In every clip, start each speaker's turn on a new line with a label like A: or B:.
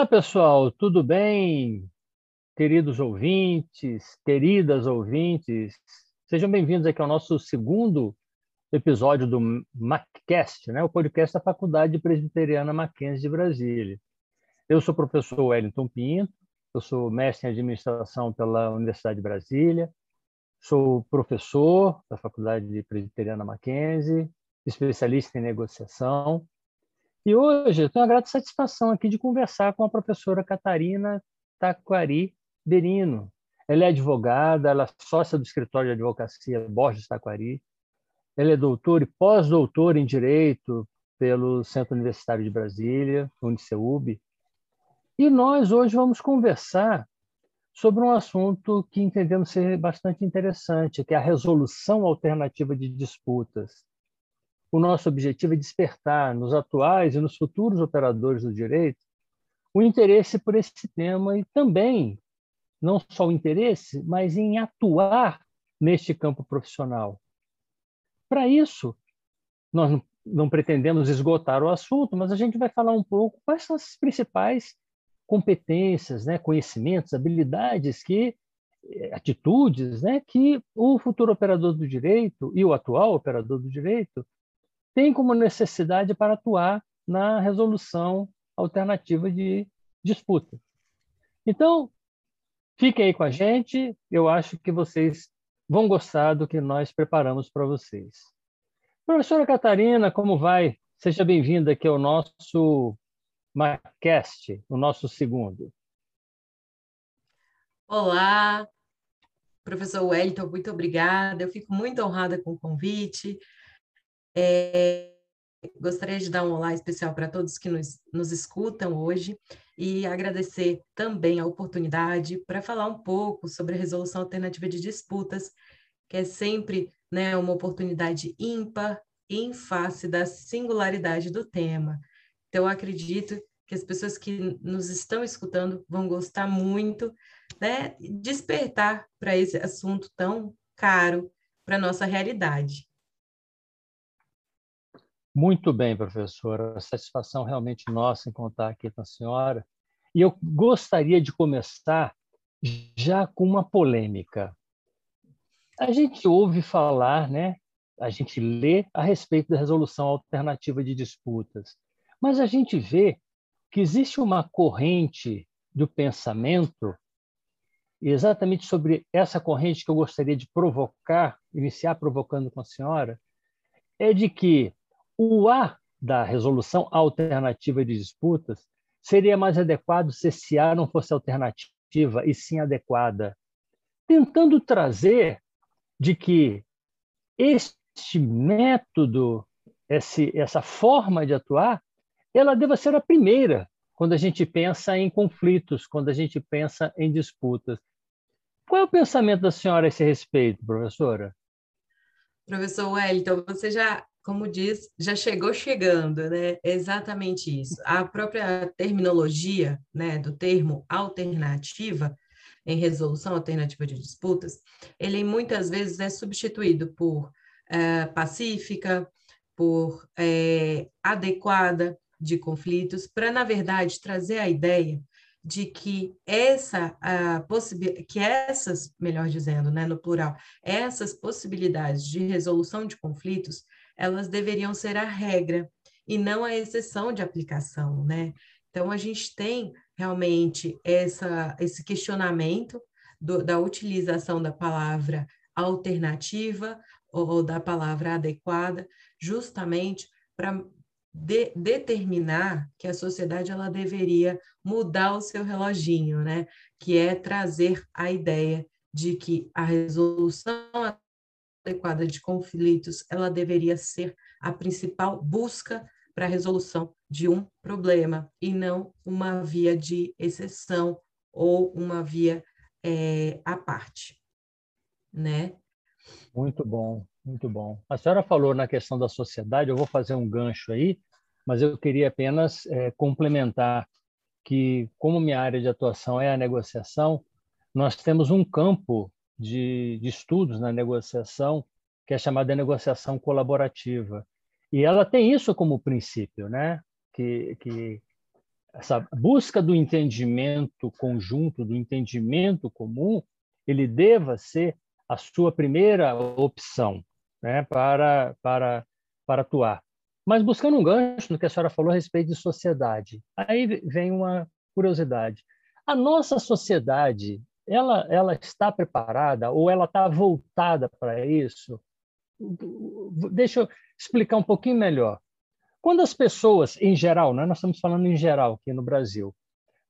A: Olá, pessoal, tudo bem? Queridos ouvintes, queridas ouvintes, sejam bem-vindos aqui ao nosso segundo episódio do MacCast, né? o podcast da Faculdade Presbiteriana Mackenzie de Brasília. Eu sou o professor Wellington Pinto, eu sou mestre em administração pela Universidade de Brasília, sou professor da Faculdade Presbiteriana Mackenzie, especialista em negociação. E hoje eu tenho a grata satisfação aqui de conversar com a professora Catarina Taquari Berino. Ela é advogada, ela é sócia do escritório de advocacia Borges Taquari. Ela é doutora e pós-doutora em Direito pelo Centro Universitário de Brasília, UniceuB. E nós hoje vamos conversar sobre um assunto que entendemos ser bastante interessante, que é a resolução alternativa de disputas. O nosso objetivo é despertar nos atuais e nos futuros operadores do direito o interesse por esse tema e também não só o interesse, mas em atuar neste campo profissional. Para isso, nós não pretendemos esgotar o assunto, mas a gente vai falar um pouco quais são as principais competências, né, conhecimentos, habilidades que eh, atitudes, né, que o futuro operador do direito e o atual operador do direito tem como necessidade para atuar na resolução alternativa de disputa. Então, fiquem aí com a gente, eu acho que vocês vão gostar do que nós preparamos para vocês. Professora Catarina, como vai? Seja bem-vinda aqui ao nosso MacCast, o nosso segundo.
B: Olá, professor Wellington, muito obrigada. Eu fico muito honrada com o convite. É, gostaria de dar um olá especial para todos que nos, nos escutam hoje e agradecer também a oportunidade para falar um pouco sobre a resolução alternativa de disputas, que é sempre né, uma oportunidade ímpar em face da singularidade do tema. Então, eu acredito que as pessoas que nos estão escutando vão gostar muito, né, despertar para esse assunto tão caro para nossa realidade.
A: Muito bem, professora. Satisfação realmente nossa em contar aqui com a senhora. E eu gostaria de começar já com uma polêmica. A gente ouve falar, né? A gente lê a respeito da resolução alternativa de disputas, mas a gente vê que existe uma corrente do pensamento, e exatamente sobre essa corrente que eu gostaria de provocar, iniciar provocando com a senhora, é de que o A da resolução alternativa de disputas seria mais adequado se esse A não fosse alternativa e sim adequada, tentando trazer de que este método, esse, essa forma de atuar, ela deva ser a primeira quando a gente pensa em conflitos, quando a gente pensa em disputas. Qual é o pensamento da senhora a esse respeito, professora?
B: Professor Wellington, você já, como diz, já chegou chegando, né? É exatamente isso. A própria terminologia, né, do termo alternativa em resolução alternativa de disputas, ele muitas vezes é substituído por é, pacífica, por é, adequada, de conflitos, para, na verdade, trazer a ideia de que essa a que essas, melhor dizendo, né, no plural, essas possibilidades de resolução de conflitos, elas deveriam ser a regra e não a exceção de aplicação, né? Então a gente tem realmente essa esse questionamento do, da utilização da palavra alternativa ou da palavra adequada, justamente para de, determinar que a sociedade ela deveria mudar o seu reloginho, né? Que é trazer a ideia de que a resolução adequada de conflitos ela deveria ser a principal busca para a resolução de um problema e não uma via de exceção ou uma via é, à parte, né?
A: Muito bom. Muito bom. A senhora falou na questão da sociedade, eu vou fazer um gancho aí, mas eu queria apenas é, complementar que, como minha área de atuação é a negociação, nós temos um campo de, de estudos na negociação que é chamada negociação colaborativa. E ela tem isso como princípio, né? que, que essa busca do entendimento conjunto, do entendimento comum, ele deva ser a sua primeira opção né, para, para, para atuar. Mas buscando um gancho no que a senhora falou a respeito de sociedade, aí vem uma curiosidade. A nossa sociedade, ela, ela está preparada ou ela está voltada para isso? Deixa eu explicar um pouquinho melhor. Quando as pessoas, em geral, né, nós estamos falando em geral aqui no Brasil,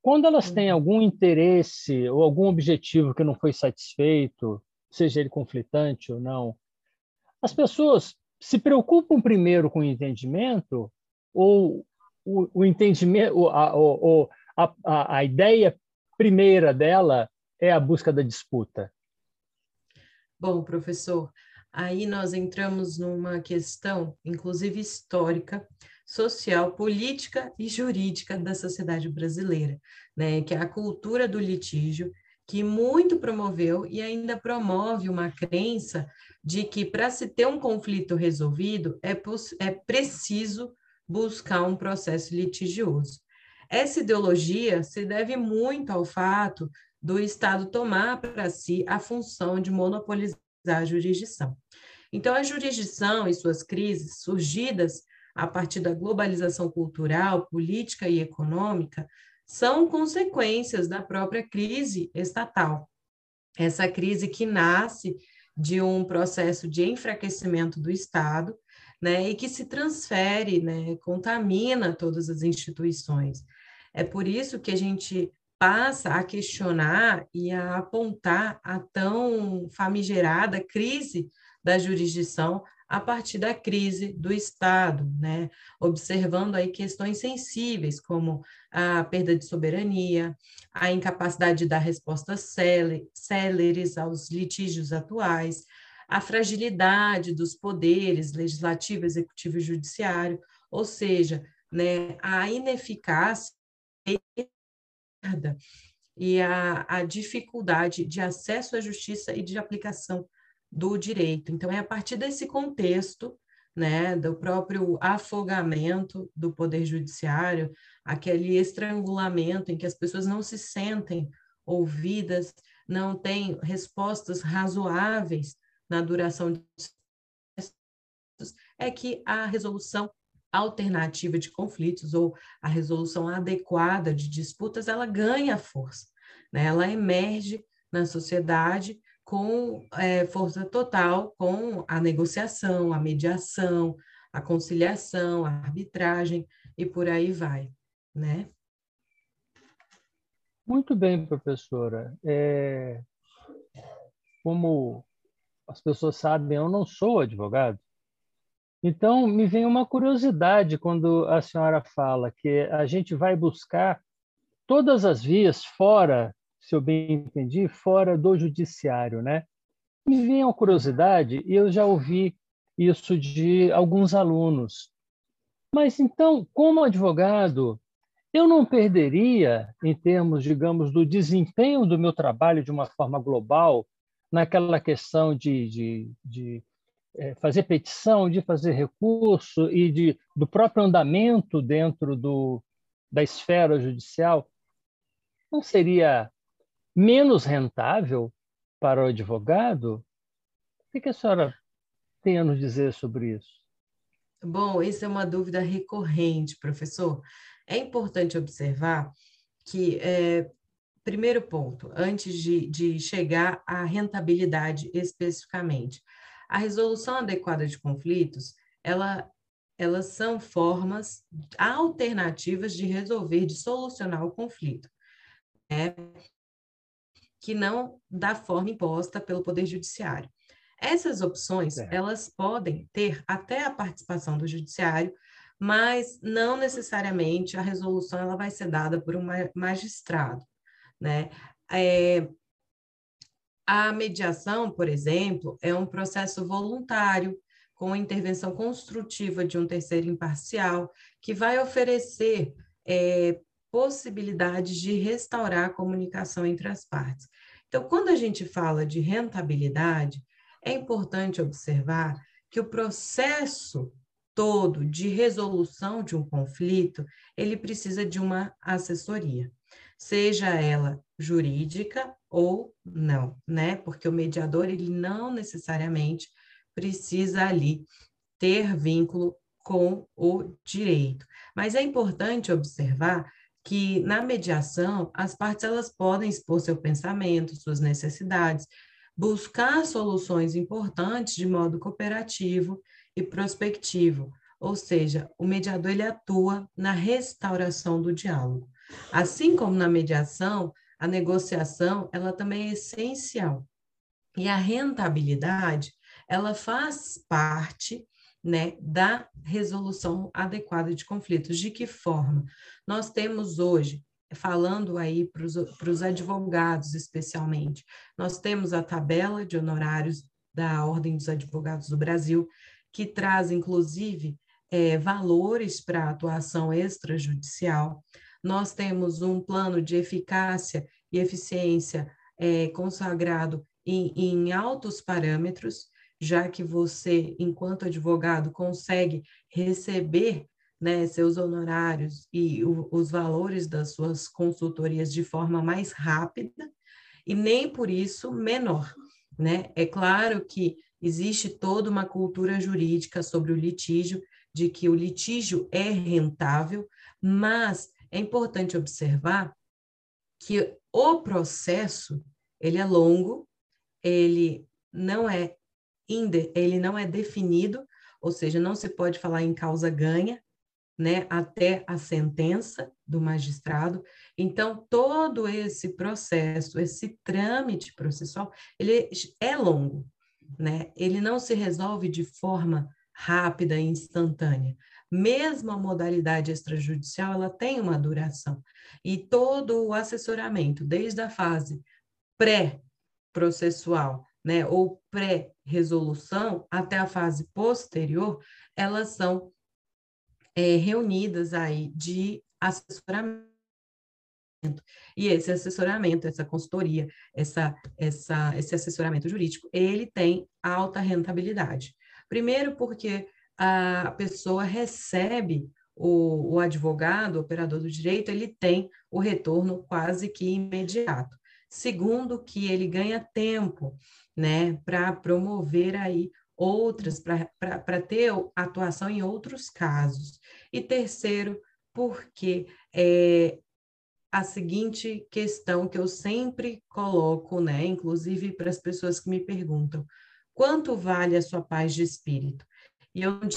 A: quando elas têm uhum. algum interesse ou algum objetivo que não foi satisfeito, seja ele conflitante ou não, as pessoas se preocupam primeiro com o entendimento ou o, o entendimento, a, a, a, a ideia primeira dela é a busca da disputa?
B: Bom, professor, aí nós entramos numa questão, inclusive histórica, social, política e jurídica da sociedade brasileira, né, que é a cultura do litígio, que muito promoveu e ainda promove uma crença de que para se ter um conflito resolvido é, é preciso buscar um processo litigioso. Essa ideologia se deve muito ao fato do Estado tomar para si a função de monopolizar a jurisdição. Então, a jurisdição e suas crises, surgidas a partir da globalização cultural, política e econômica, são consequências da própria crise estatal. Essa crise que nasce de um processo de enfraquecimento do Estado, né, e que se transfere, né, contamina todas as instituições. É por isso que a gente passa a questionar e a apontar a tão famigerada crise da jurisdição a partir da crise do Estado, né? observando aí questões sensíveis, como a perda de soberania, a incapacidade de dar respostas céleres aos litígios atuais, a fragilidade dos poderes legislativo, executivo e judiciário, ou seja, né, a ineficácia e a, a dificuldade de acesso à justiça e de aplicação do direito. Então, é a partir desse contexto, né, do próprio afogamento do poder judiciário, aquele estrangulamento em que as pessoas não se sentem ouvidas, não têm respostas razoáveis na duração de é que a resolução alternativa de conflitos ou a resolução adequada de disputas ela ganha força, né? Ela emerge na sociedade com é, força total com a negociação, a mediação, a conciliação, a arbitragem e por aí vai, né?
A: Muito bem, professora. É, como as pessoas sabem, eu não sou advogado. Então, me vem uma curiosidade quando a senhora fala que a gente vai buscar todas as vias fora se eu bem entendi, fora do judiciário, né? Me vem a curiosidade, e eu já ouvi isso de alguns alunos. Mas então, como advogado, eu não perderia, em termos, digamos, do desempenho do meu trabalho de uma forma global, naquela questão de, de, de fazer petição, de fazer recurso e de, do próprio andamento dentro do, da esfera judicial? Não seria menos rentável para o advogado? O que a senhora tem a nos dizer sobre isso?
B: Bom, isso é uma dúvida recorrente, professor. É importante observar que, é, primeiro ponto, antes de, de chegar à rentabilidade especificamente, a resolução adequada de conflitos, ela, elas são formas alternativas de resolver, de solucionar o conflito. É, que não da forma imposta pelo Poder Judiciário. Essas opções, é. elas podem ter até a participação do Judiciário, mas não necessariamente a resolução ela vai ser dada por um magistrado, né? É, a mediação, por exemplo, é um processo voluntário, com intervenção construtiva de um terceiro imparcial, que vai oferecer é, possibilidades de restaurar a comunicação entre as partes. Então, quando a gente fala de rentabilidade, é importante observar que o processo todo de resolução de um conflito, ele precisa de uma assessoria, seja ela jurídica ou não, né? Porque o mediador ele não necessariamente precisa ali ter vínculo com o direito. Mas é importante observar que na mediação as partes elas podem expor seu pensamento, suas necessidades, buscar soluções importantes de modo cooperativo e prospectivo, ou seja, o mediador ele atua na restauração do diálogo. Assim como na mediação, a negociação ela também é essencial. E a rentabilidade, ela faz parte né, da resolução adequada de conflitos. De que forma? Nós temos hoje, falando aí para os advogados especialmente, nós temos a tabela de honorários da Ordem dos Advogados do Brasil, que traz, inclusive, é, valores para atuação extrajudicial. Nós temos um plano de eficácia e eficiência é, consagrado em, em altos parâmetros, já que você, enquanto advogado, consegue receber né, seus honorários e o, os valores das suas consultorias de forma mais rápida e nem por isso menor. Né? É claro que existe toda uma cultura jurídica sobre o litígio, de que o litígio é rentável, mas é importante observar que o processo ele é longo, ele não é ele não é definido, ou seja, não se pode falar em causa ganha, né, até a sentença do magistrado. Então, todo esse processo, esse trâmite processual, ele é longo, né? Ele não se resolve de forma rápida e instantânea. Mesmo a modalidade extrajudicial, ela tem uma duração. E todo o assessoramento, desde a fase pré-processual né, ou pré-resolução até a fase posterior, elas são é, reunidas aí de assessoramento. E esse assessoramento, essa consultoria, essa, essa, esse assessoramento jurídico, ele tem alta rentabilidade. Primeiro, porque a pessoa recebe o, o advogado, o operador do direito, ele tem o retorno quase que imediato. Segundo, que ele ganha tempo né, para promover aí outras, para ter atuação em outros casos. E terceiro, porque é, a seguinte questão que eu sempre coloco, né, inclusive para as pessoas que me perguntam, quanto vale a sua paz de espírito? E eu não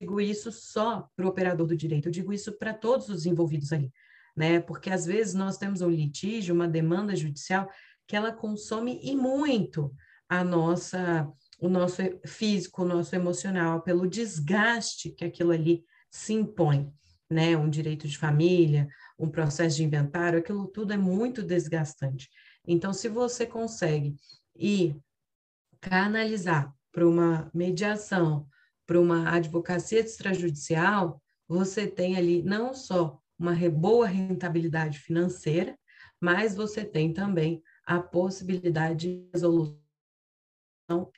B: digo isso só para o operador do direito, eu digo isso para todos os envolvidos ali, né? Porque às vezes nós temos um litígio, uma demanda judicial que ela consome e muito a nossa o nosso físico, o nosso emocional, pelo desgaste que aquilo ali se impõe, né? Um direito de família, um processo de inventário, aquilo tudo é muito desgastante. Então, se você consegue ir canalizar para uma mediação, para uma advocacia extrajudicial, você tem ali não só uma boa rentabilidade financeira, mas você tem também a possibilidade de resolução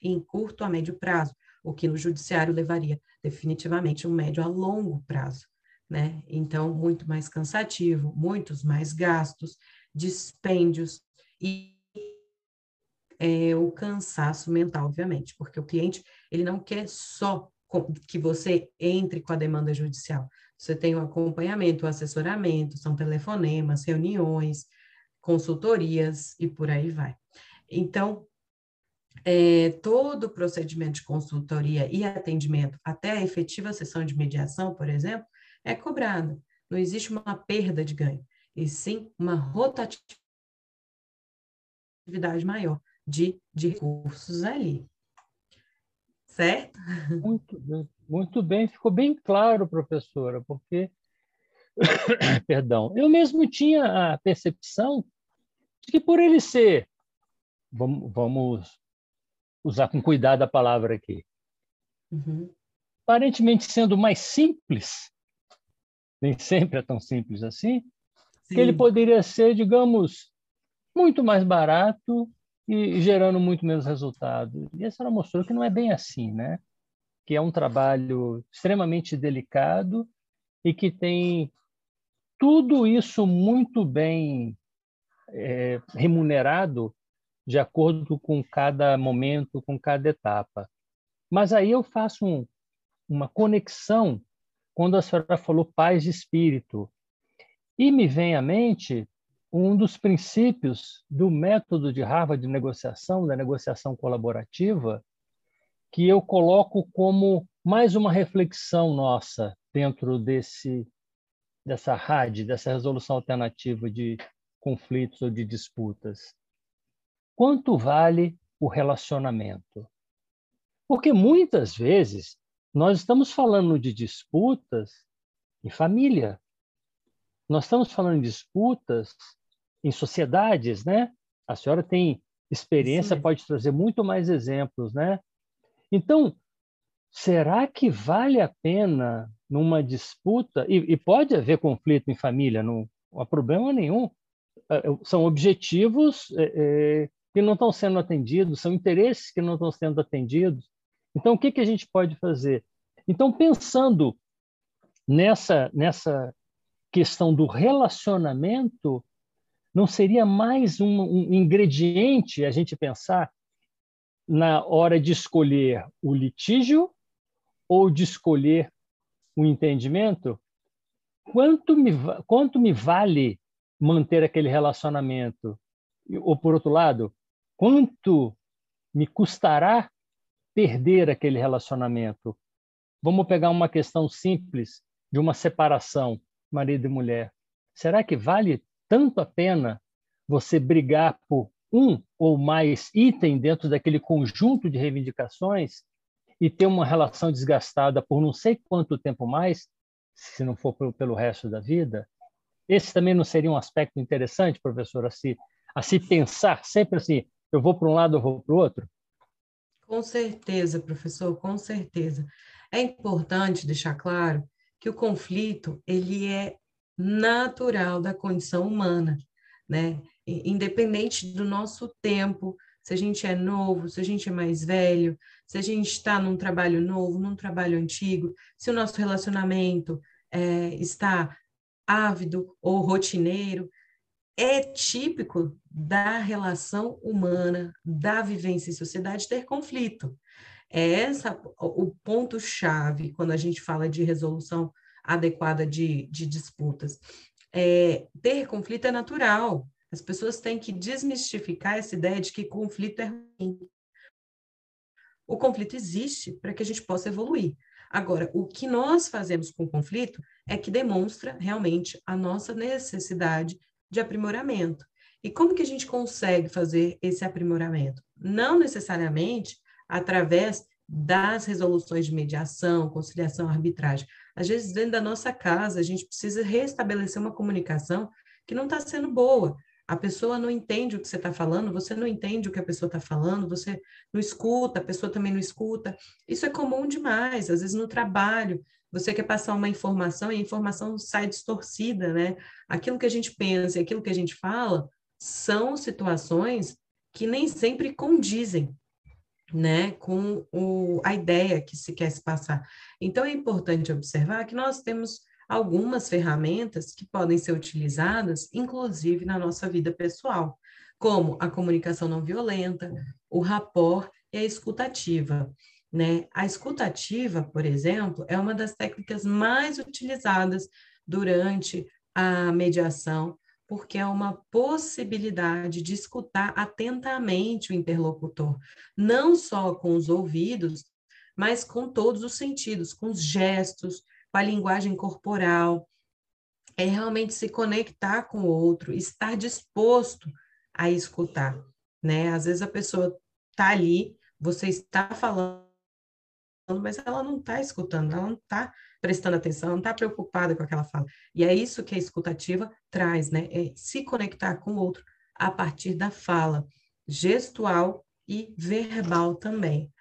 B: em curto a médio prazo, o que no judiciário levaria definitivamente um médio a longo prazo, né? Então, muito mais cansativo, muitos mais gastos, dispêndios e é, o cansaço mental, obviamente, porque o cliente ele não quer só que você entre com a demanda judicial. Você tem o acompanhamento, o assessoramento, são telefonemas, reuniões, consultorias e por aí vai. Então, é, todo o procedimento de consultoria e atendimento, até a efetiva sessão de mediação, por exemplo, é cobrado. Não existe uma perda de ganho, e sim uma rotatividade maior de, de recursos ali. Certo?
A: Muito bem, muito bem, ficou bem claro, professora, porque, perdão, eu mesmo tinha a percepção de que por ele ser, vamos, vamos usar com cuidado a palavra aqui, uhum. aparentemente sendo mais simples, nem sempre é tão simples assim, Sim. que ele poderia ser, digamos, muito mais barato e gerando muito menos resultado. E a senhora mostrou que não é bem assim, né? que é um trabalho extremamente delicado e que tem tudo isso muito bem é, remunerado de acordo com cada momento, com cada etapa. Mas aí eu faço um, uma conexão quando a senhora falou paz de espírito. E me vem à mente um dos princípios do método de Harvard de negociação, da negociação colaborativa, que eu coloco como mais uma reflexão nossa dentro desse dessa RAD, dessa resolução alternativa de conflitos ou de disputas. Quanto vale o relacionamento? Porque muitas vezes nós estamos falando de disputas em família. Nós estamos falando de disputas em sociedades, né? A senhora tem experiência, Sim. pode trazer muito mais exemplos, né? Então, será que vale a pena numa disputa e, e pode haver conflito em família, não, não há problema nenhum. É, é, são objetivos é, é, que não estão sendo atendidos, são interesses que não estão sendo atendidos. Então, o que, que a gente pode fazer? Então, pensando nessa, nessa questão do relacionamento, não seria mais um, um ingrediente a gente pensar na hora de escolher o litígio ou de escolher o entendimento? Quanto me, quanto me vale manter aquele relacionamento? Ou, por outro lado, quanto me custará perder aquele relacionamento? Vamos pegar uma questão simples de uma separação, marido e mulher. Será que vale tanto a pena você brigar por um ou mais item dentro daquele conjunto de reivindicações e ter uma relação desgastada por não sei quanto tempo mais, se não for pelo, resto da vida? Esse também não seria um aspecto interessante, professor, a se, a se pensar sempre assim, eu vou para um lado, eu vou para o outro?
B: Com certeza, professor, com certeza. É importante deixar claro que o conflito ele é natural da condição humana, né? Independente do nosso tempo, se a gente é novo, se a gente é mais velho, se a gente está num trabalho novo, num trabalho antigo, se o nosso relacionamento é, está ávido ou rotineiro, é típico da relação humana, da vivência em sociedade ter conflito. É essa o ponto-chave quando a gente fala de resolução adequada de, de disputas. É, ter conflito é natural. As pessoas têm que desmistificar essa ideia de que conflito é ruim. O conflito existe para que a gente possa evoluir. Agora, o que nós fazemos com o conflito é que demonstra realmente a nossa necessidade de aprimoramento. E como que a gente consegue fazer esse aprimoramento? Não necessariamente através das resoluções de mediação, conciliação, arbitragem. Às vezes, dentro da nossa casa, a gente precisa restabelecer uma comunicação que não está sendo boa. A pessoa não entende o que você está falando, você não entende o que a pessoa está falando, você não escuta, a pessoa também não escuta. Isso é comum demais, às vezes no trabalho, você quer passar uma informação e a informação sai distorcida, né? Aquilo que a gente pensa e aquilo que a gente fala são situações que nem sempre condizem né, com o, a ideia que se quer se passar. Então, é importante observar que nós temos algumas ferramentas que podem ser utilizadas, inclusive na nossa vida pessoal, como a comunicação não violenta, o rapport e a escutativa. Né? A escutativa, por exemplo, é uma das técnicas mais utilizadas durante a mediação, porque é uma possibilidade de escutar atentamente o interlocutor, não só com os ouvidos, mas com todos os sentidos, com os gestos, com a linguagem corporal. É realmente se conectar com o outro, estar disposto a escutar, né? Às vezes a pessoa está ali, você está falando, mas ela não está escutando, ela não está prestando atenção, não está preocupada com aquela fala. E é isso que a escutativa traz, né? É se conectar com o outro a partir da fala gestual e verbal também.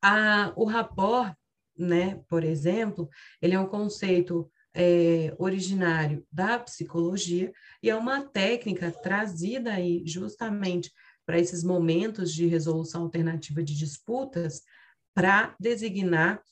B: A, o rapport, né, por exemplo, ele é um conceito é, originário da psicologia e é uma técnica trazida aí justamente para esses momentos de resolução alternativa de disputas para designar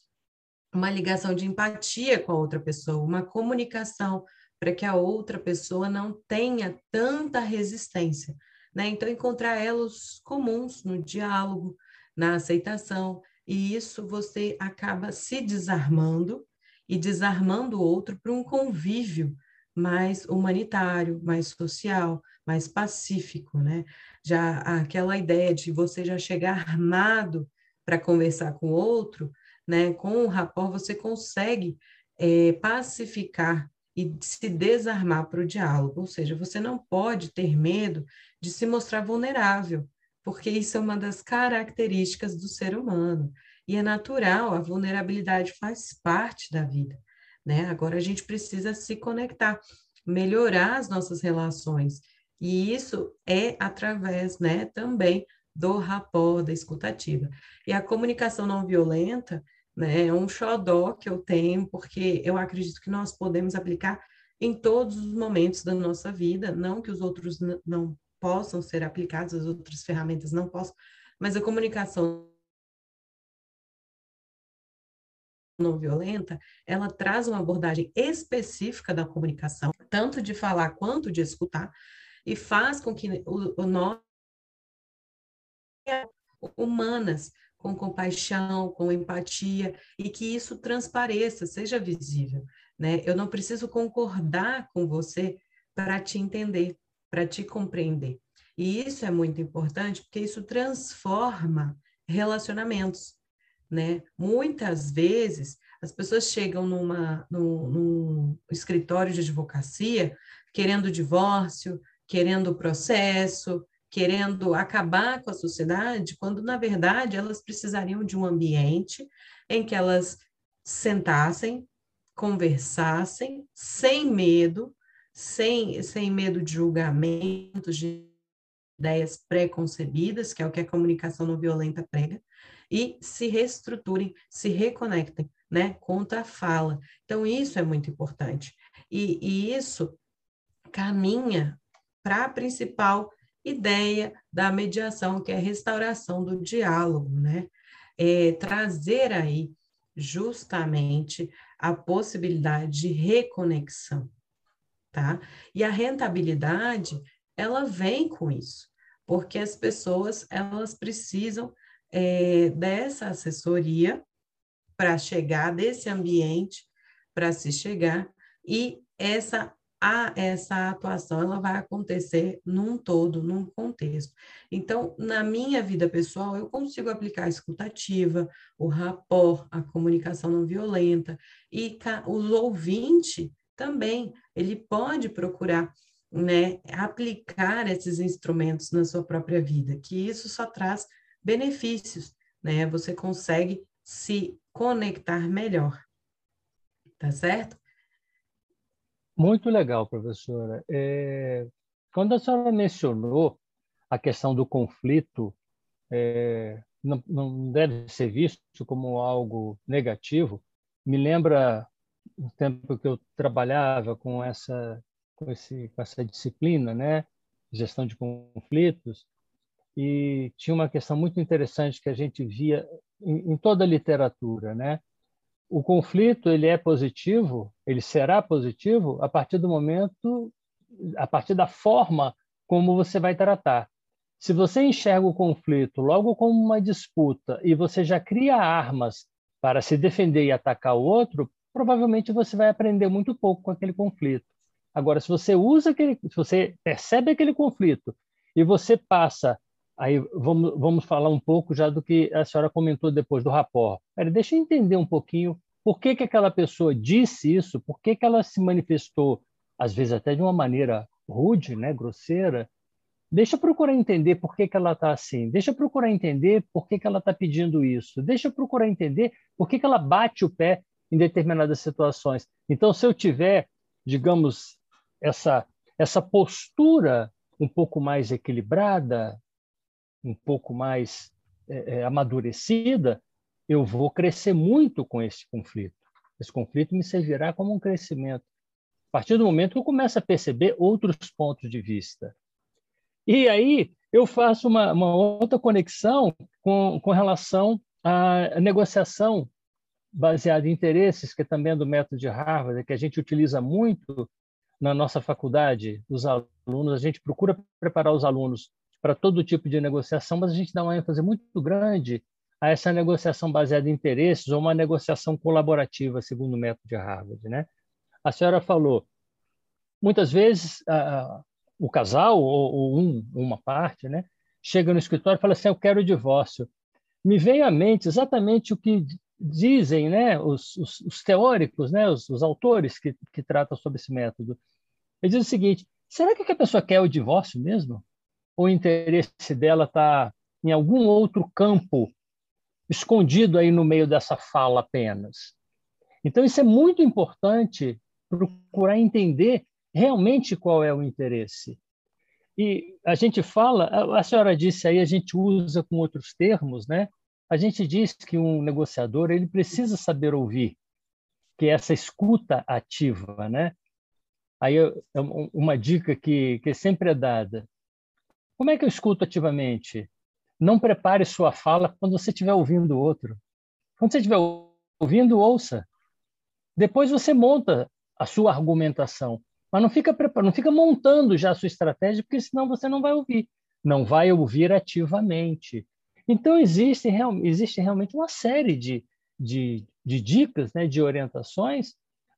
B: uma ligação de empatia com a outra pessoa, uma comunicação para que a outra pessoa não tenha tanta resistência. Né? Então, encontrar elos comuns no diálogo, na aceitação, e isso você acaba se desarmando e desarmando o outro para um convívio mais humanitário, mais social, mais pacífico, né? Já aquela ideia de você já chegar armado para conversar com o outro, né? Com o rapport você consegue é, pacificar e se desarmar para o diálogo, ou seja, você não pode ter medo de se mostrar vulnerável, porque isso é uma das características do ser humano. E é natural, a vulnerabilidade faz parte da vida. Né? Agora a gente precisa se conectar, melhorar as nossas relações. E isso é através né, também do rapport, da escutativa. E a comunicação não violenta né, é um xodó que eu tenho, porque eu acredito que nós podemos aplicar em todos os momentos da nossa vida, não que os outros não possam ser aplicados, as outras ferramentas não possam, mas a comunicação não violenta, ela traz uma abordagem específica da comunicação, tanto de falar quanto de escutar, e faz com que o, o nós humanas com compaixão, com empatia e que isso transpareça, seja visível, né? Eu não preciso concordar com você para te entender, para te compreender. E isso é muito importante porque isso transforma relacionamentos, né? Muitas vezes as pessoas chegam numa, num, num escritório de advocacia querendo divórcio, querendo processo, querendo acabar com a sociedade, quando na verdade elas precisariam de um ambiente em que elas sentassem, conversassem, sem medo, sem, sem medo de julgamentos, de ideias pré-concebidas, que é o que a comunicação não violenta prega, e se reestruturem, se reconectem, né, contra a fala. Então, isso é muito importante. E, e isso caminha para a principal ideia da mediação, que é a restauração do diálogo, né? É, trazer aí justamente a possibilidade de reconexão, tá? E a rentabilidade, ela vem com isso, porque as pessoas, elas precisam é, dessa assessoria para chegar, desse ambiente para se chegar, e essa a, essa atuação ela vai acontecer num todo, num contexto. Então, na minha vida pessoal, eu consigo aplicar a escutativa, o rapport, a comunicação não violenta, e o ouvinte também, ele pode procurar né, aplicar esses instrumentos na sua própria vida, que isso só traz benefícios, né? Você consegue se conectar melhor, tá certo?
A: Muito legal, professora. É, quando a senhora mencionou a questão do conflito, é, não, não, deve ser visto como algo negativo. Me lembra o tempo que eu trabalhava com essa com, esse, com essa disciplina, né, gestão de conflitos, e tinha uma questão muito interessante que a gente via em, em toda a literatura, né, o conflito ele é positivo, ele será positivo a partir do momento, a partir da forma como você vai tratar. Se você enxerga o conflito logo como uma disputa e você já cria armas para se defender e atacar o outro, provavelmente você vai aprender muito pouco com aquele conflito. Agora, se você usa aquele, se você percebe aquele conflito e você passa Aí vamos, vamos falar um pouco já do que a senhora comentou depois do rapport. Pera, deixa eu entender um pouquinho por que, que aquela pessoa disse isso, por que, que ela se manifestou, às vezes até de uma maneira rude, né, grosseira. Deixa eu procurar entender por que, que ela está assim. Deixa eu procurar entender por que, que ela está pedindo isso. Deixa eu procurar entender por que, que ela bate o pé em determinadas situações. Então, se eu tiver, digamos, essa, essa postura um pouco mais equilibrada, um pouco mais é, é, amadurecida, eu vou crescer muito com esse conflito. Esse conflito me servirá como um crescimento. A partir do momento que eu começo a perceber outros pontos de vista. E aí eu faço uma, uma outra conexão com, com relação à negociação baseado em interesses, que também é do método de Harvard, que a gente utiliza muito na nossa faculdade, os alunos, a gente procura preparar os alunos para todo tipo de negociação, mas a gente dá uma ênfase muito grande a essa negociação baseada em interesses ou uma negociação colaborativa, segundo o método de Harvard. Né? A senhora falou, muitas vezes a, o casal ou, ou um, uma parte né, chega no escritório e fala assim, eu quero o divórcio. Me vem à mente exatamente o que dizem né, os, os, os teóricos, né, os, os autores que, que tratam sobre esse método. Eles dizem o seguinte, será que a pessoa quer o divórcio mesmo? Ou o interesse dela está em algum outro campo escondido aí no meio dessa fala apenas. Então, isso é muito importante procurar entender realmente qual é o interesse. E a gente fala, a senhora disse aí, a gente usa com outros termos, né? A gente diz que um negociador ele precisa saber ouvir, que é essa escuta ativa, né? Aí é uma dica que, que sempre é dada. Como é que eu escuto ativamente? Não prepare sua fala quando você estiver ouvindo o outro. Quando você estiver ouvindo, ouça. Depois você monta a sua argumentação, mas não fica não fica montando já a sua estratégia, porque senão você não vai ouvir. Não vai ouvir ativamente. Então existe, existe realmente uma série de, de, de dicas, né, de orientações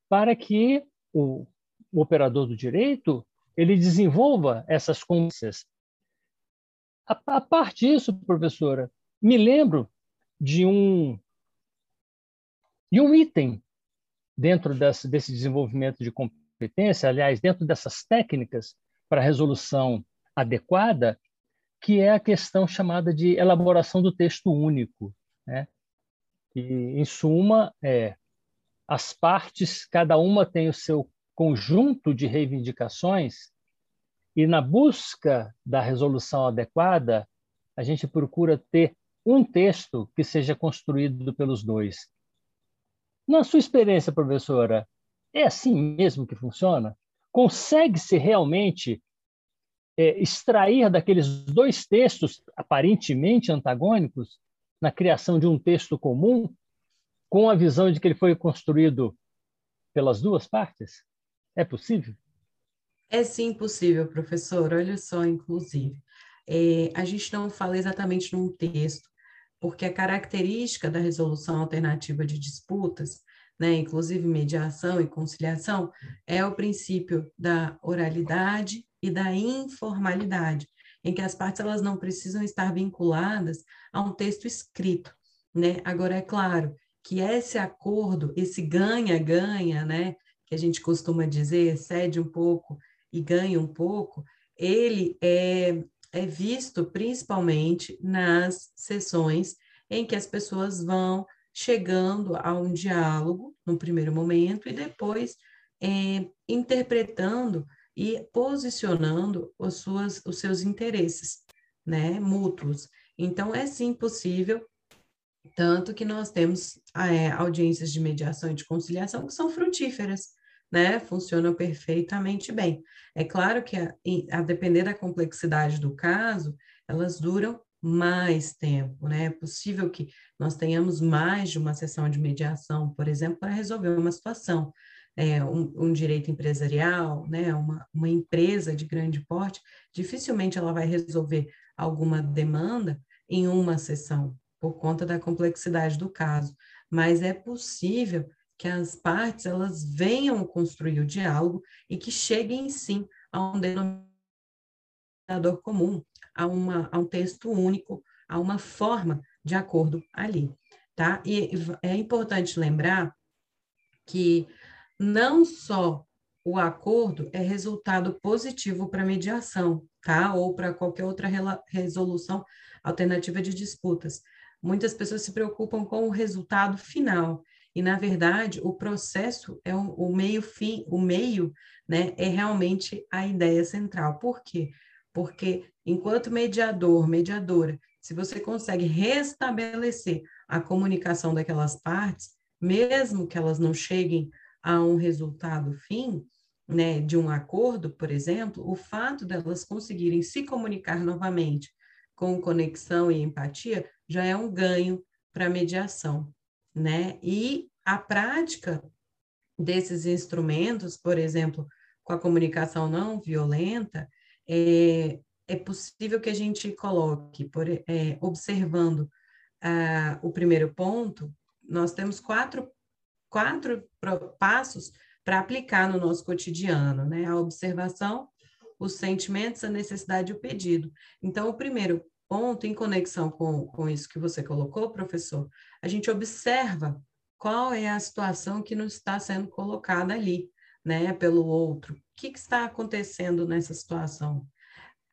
A: para que o, o operador do direito ele desenvolva essas competências a, a parte disso, professora, me lembro de um de um item dentro desse, desse desenvolvimento de competência, aliás, dentro dessas técnicas para resolução adequada, que é a questão chamada de elaboração do texto único, né? em suma, é as partes, cada uma tem o seu conjunto de reivindicações e na busca da resolução adequada, a gente procura ter um texto que seja construído pelos dois. Na sua experiência, professora, é assim mesmo que funciona? Consegue-se realmente é, extrair daqueles dois textos aparentemente antagônicos na criação de um texto comum, com a visão de que ele foi construído pelas duas partes? É possível?
B: É sim possível, professor. Olha só, inclusive. É, a gente não fala exatamente num texto, porque a característica da resolução alternativa de disputas, né, inclusive mediação e conciliação, é o princípio da oralidade e da informalidade, em que as partes elas não precisam estar vinculadas a um texto escrito. Né? Agora, é claro que esse acordo, esse ganha-ganha, né, que a gente costuma dizer, cede um pouco e ganha um pouco, ele é, é visto principalmente nas sessões em que as pessoas vão chegando a um diálogo no primeiro momento e depois é, interpretando e posicionando os, suas, os seus interesses né, mútuos. Então, é sim possível, tanto que nós temos é, audiências de mediação e de conciliação que são frutíferas, né, funcionam perfeitamente bem. É claro que, a, a depender da complexidade do caso, elas duram mais tempo, né? É possível que nós tenhamos mais de uma sessão de mediação, por exemplo, para resolver uma situação. É, um, um, direito empresarial, né, uma, uma empresa de grande porte, dificilmente ela vai resolver alguma demanda em uma sessão, por conta da complexidade do caso. Mas é possível que as partes elas venham construir o diálogo e que cheguem sim a um denominador comum, a, uma, a um texto único, a uma forma de acordo ali, tá? E é importante lembrar que não só o acordo é resultado positivo para mediação, tá? Ou para qualquer outra resolução alternativa de disputas. Muitas pessoas se preocupam com o resultado final e, na verdade, o processo é o, o meio fim, o meio, né, é realmente a ideia central. Por quê? Porque enquanto mediador, mediadora, se você consegue restabelecer a comunicação daquelas partes, mesmo que elas não cheguem a um resultado fim, né, de um acordo, por exemplo, o fato delas conseguirem se comunicar novamente com conexão e empatia já é um ganho para a mediação né? E a prática desses instrumentos, por exemplo, com a comunicação não violenta, é, é possível que a gente coloque, por, é, observando ah, o primeiro ponto, nós temos quatro, quatro passos para aplicar no nosso cotidiano, né? A observação, os sentimentos, a necessidade e o pedido. Então, o primeiro ponto, em conexão com, com isso que você colocou, professor, a gente observa qual é a situação que nos está sendo colocada ali, né, pelo outro. O que, que está acontecendo nessa situação?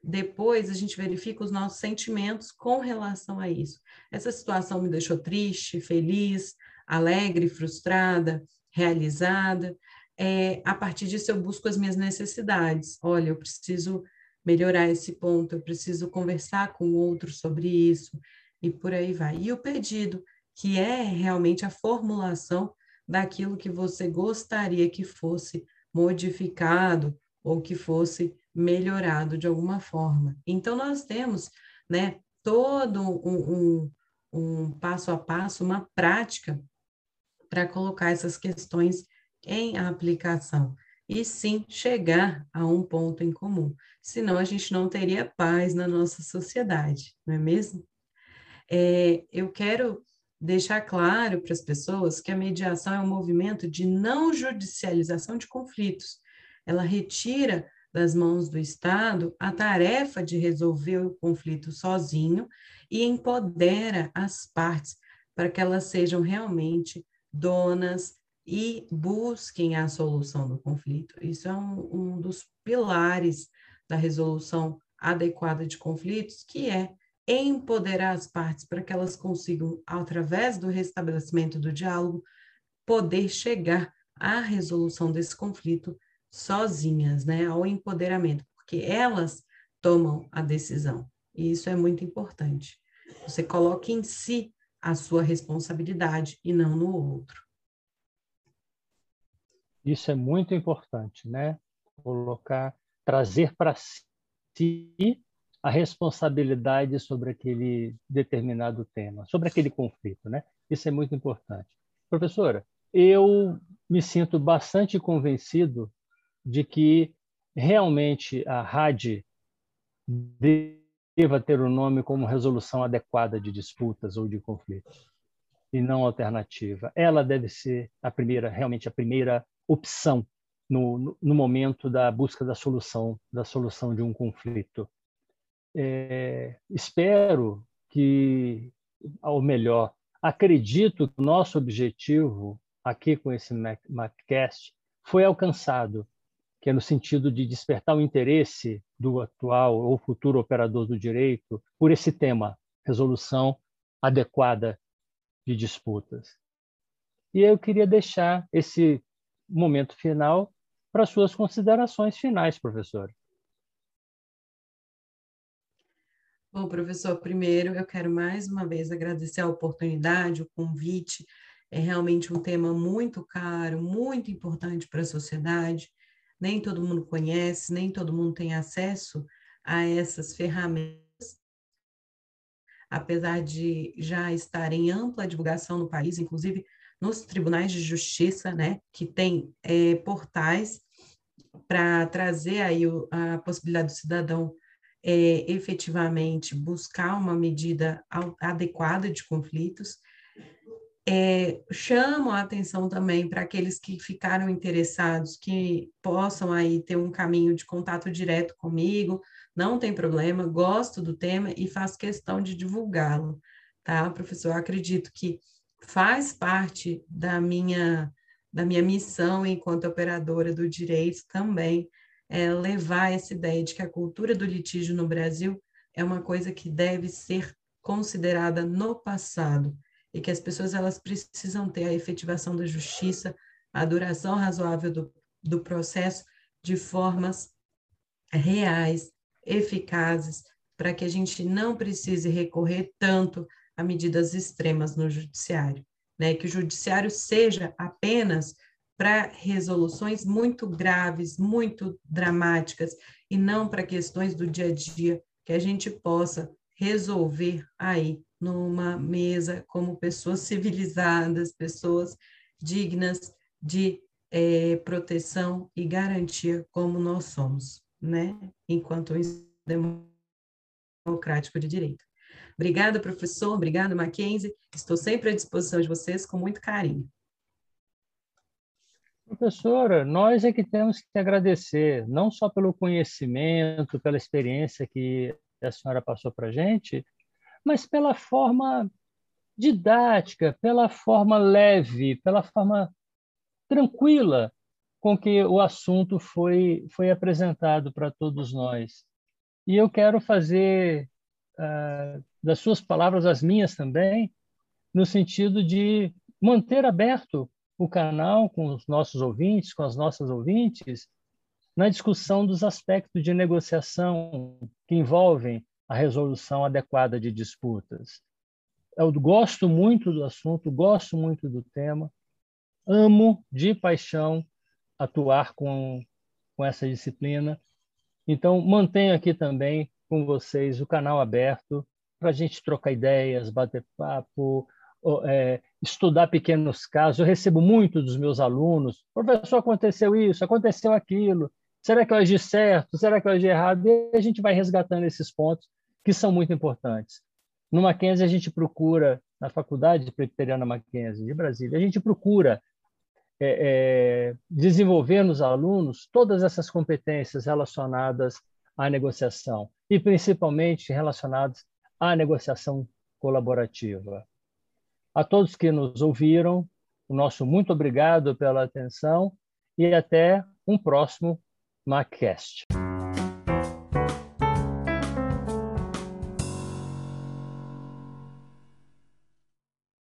B: Depois a gente verifica os nossos sentimentos com relação a isso. Essa situação me deixou triste, feliz, alegre, frustrada, realizada. É, a partir disso eu busco as minhas necessidades. Olha, eu preciso melhorar esse ponto, eu preciso conversar com o outro sobre isso, e por aí vai. E o pedido que é realmente a formulação daquilo que você gostaria que fosse modificado ou que fosse melhorado de alguma forma. Então, nós temos né, todo um, um, um passo a passo, uma prática para colocar essas questões em aplicação e sim chegar a um ponto em comum. Senão a gente não teria paz na nossa sociedade, não é mesmo? É, eu quero deixar claro para as pessoas que a mediação é um movimento de não judicialização de conflitos. Ela retira das mãos do Estado a tarefa de resolver o conflito sozinho e empodera as partes para que elas sejam realmente donas e busquem a solução do conflito. Isso é um, um dos pilares da resolução adequada de conflitos, que é empoderar as partes para que elas consigam, através do restabelecimento do diálogo, poder chegar à resolução desse conflito sozinhas, né, ao empoderamento, porque elas tomam a decisão. E isso é muito importante. Você coloca em si a sua responsabilidade e não no outro.
A: Isso é muito importante, né? Colocar, trazer para si a responsabilidade sobre aquele determinado tema, sobre aquele conflito, né? Isso é muito importante. Professora, eu me sinto bastante convencido de que realmente a RAD deva ter o um nome como resolução adequada de disputas ou de conflitos e não alternativa. Ela deve ser a primeira, realmente a primeira opção no, no momento da busca da solução, da solução de um conflito é, espero que, ou melhor, acredito que o nosso objetivo aqui com esse MacCast foi alcançado, que é no sentido de despertar o interesse do atual ou futuro operador do direito por esse tema, resolução adequada de disputas. E eu queria deixar esse momento final para suas considerações finais, professor.
B: Bom, professor, primeiro eu quero mais uma vez agradecer a oportunidade, o convite. É realmente um tema muito caro, muito importante para a sociedade. Nem todo mundo conhece, nem todo mundo tem acesso a essas ferramentas. Apesar de já estar em ampla divulgação no país, inclusive nos tribunais de justiça, né, que tem é, portais para trazer aí o, a possibilidade do cidadão é, efetivamente buscar uma medida adequada de conflitos. É, chamo a atenção também para aqueles que ficaram interessados, que possam aí ter um caminho de contato direto comigo, não tem problema, gosto do tema e faço questão de divulgá-lo, tá, professor? Eu acredito que faz parte da minha, da minha missão enquanto operadora do direito também é, levar essa ideia de que a cultura do litígio no Brasil é uma coisa que deve ser considerada no passado e que as pessoas elas precisam ter a efetivação da justiça, a duração razoável do, do processo de formas reais, eficazes, para que a gente não precise recorrer tanto a medidas extremas no judiciário, né? Que o judiciário seja apenas para resoluções muito graves, muito dramáticas, e não para questões do dia a dia que a gente possa resolver aí numa mesa como pessoas civilizadas, pessoas dignas de é, proteção e garantia como nós somos, né? Enquanto democrático de direito. Obrigada, professor. Obrigada, Mackenzie. Estou sempre à disposição de vocês com muito carinho.
A: Professora, nós é que temos que agradecer, não só pelo conhecimento, pela experiência que a senhora passou para a gente, mas pela forma didática, pela forma leve, pela forma tranquila com que o assunto foi, foi apresentado para todos nós. E eu quero fazer uh, das suas palavras as minhas também, no sentido de manter aberto o canal com os nossos ouvintes, com as nossas ouvintes, na discussão dos aspectos de negociação que envolvem a resolução adequada de disputas. Eu gosto muito do assunto, gosto muito do tema, amo de paixão atuar com, com essa disciplina. Então, mantenho aqui também com vocês o canal aberto para a gente trocar ideias, bater papo, é, estudar pequenos casos. Eu recebo muito dos meus alunos: professor, aconteceu isso, aconteceu aquilo. Será que eu agi certo? Será que eu agi errado? E a gente vai resgatando esses pontos que são muito importantes. No Mackenzie, a gente procura, na Faculdade Presbiteriana Mackenzie de Brasília, a gente procura é, é, desenvolver nos alunos todas essas competências relacionadas à negociação e principalmente relacionadas à negociação colaborativa. A todos que nos ouviram, o nosso muito obrigado pela atenção e até um próximo MacCast.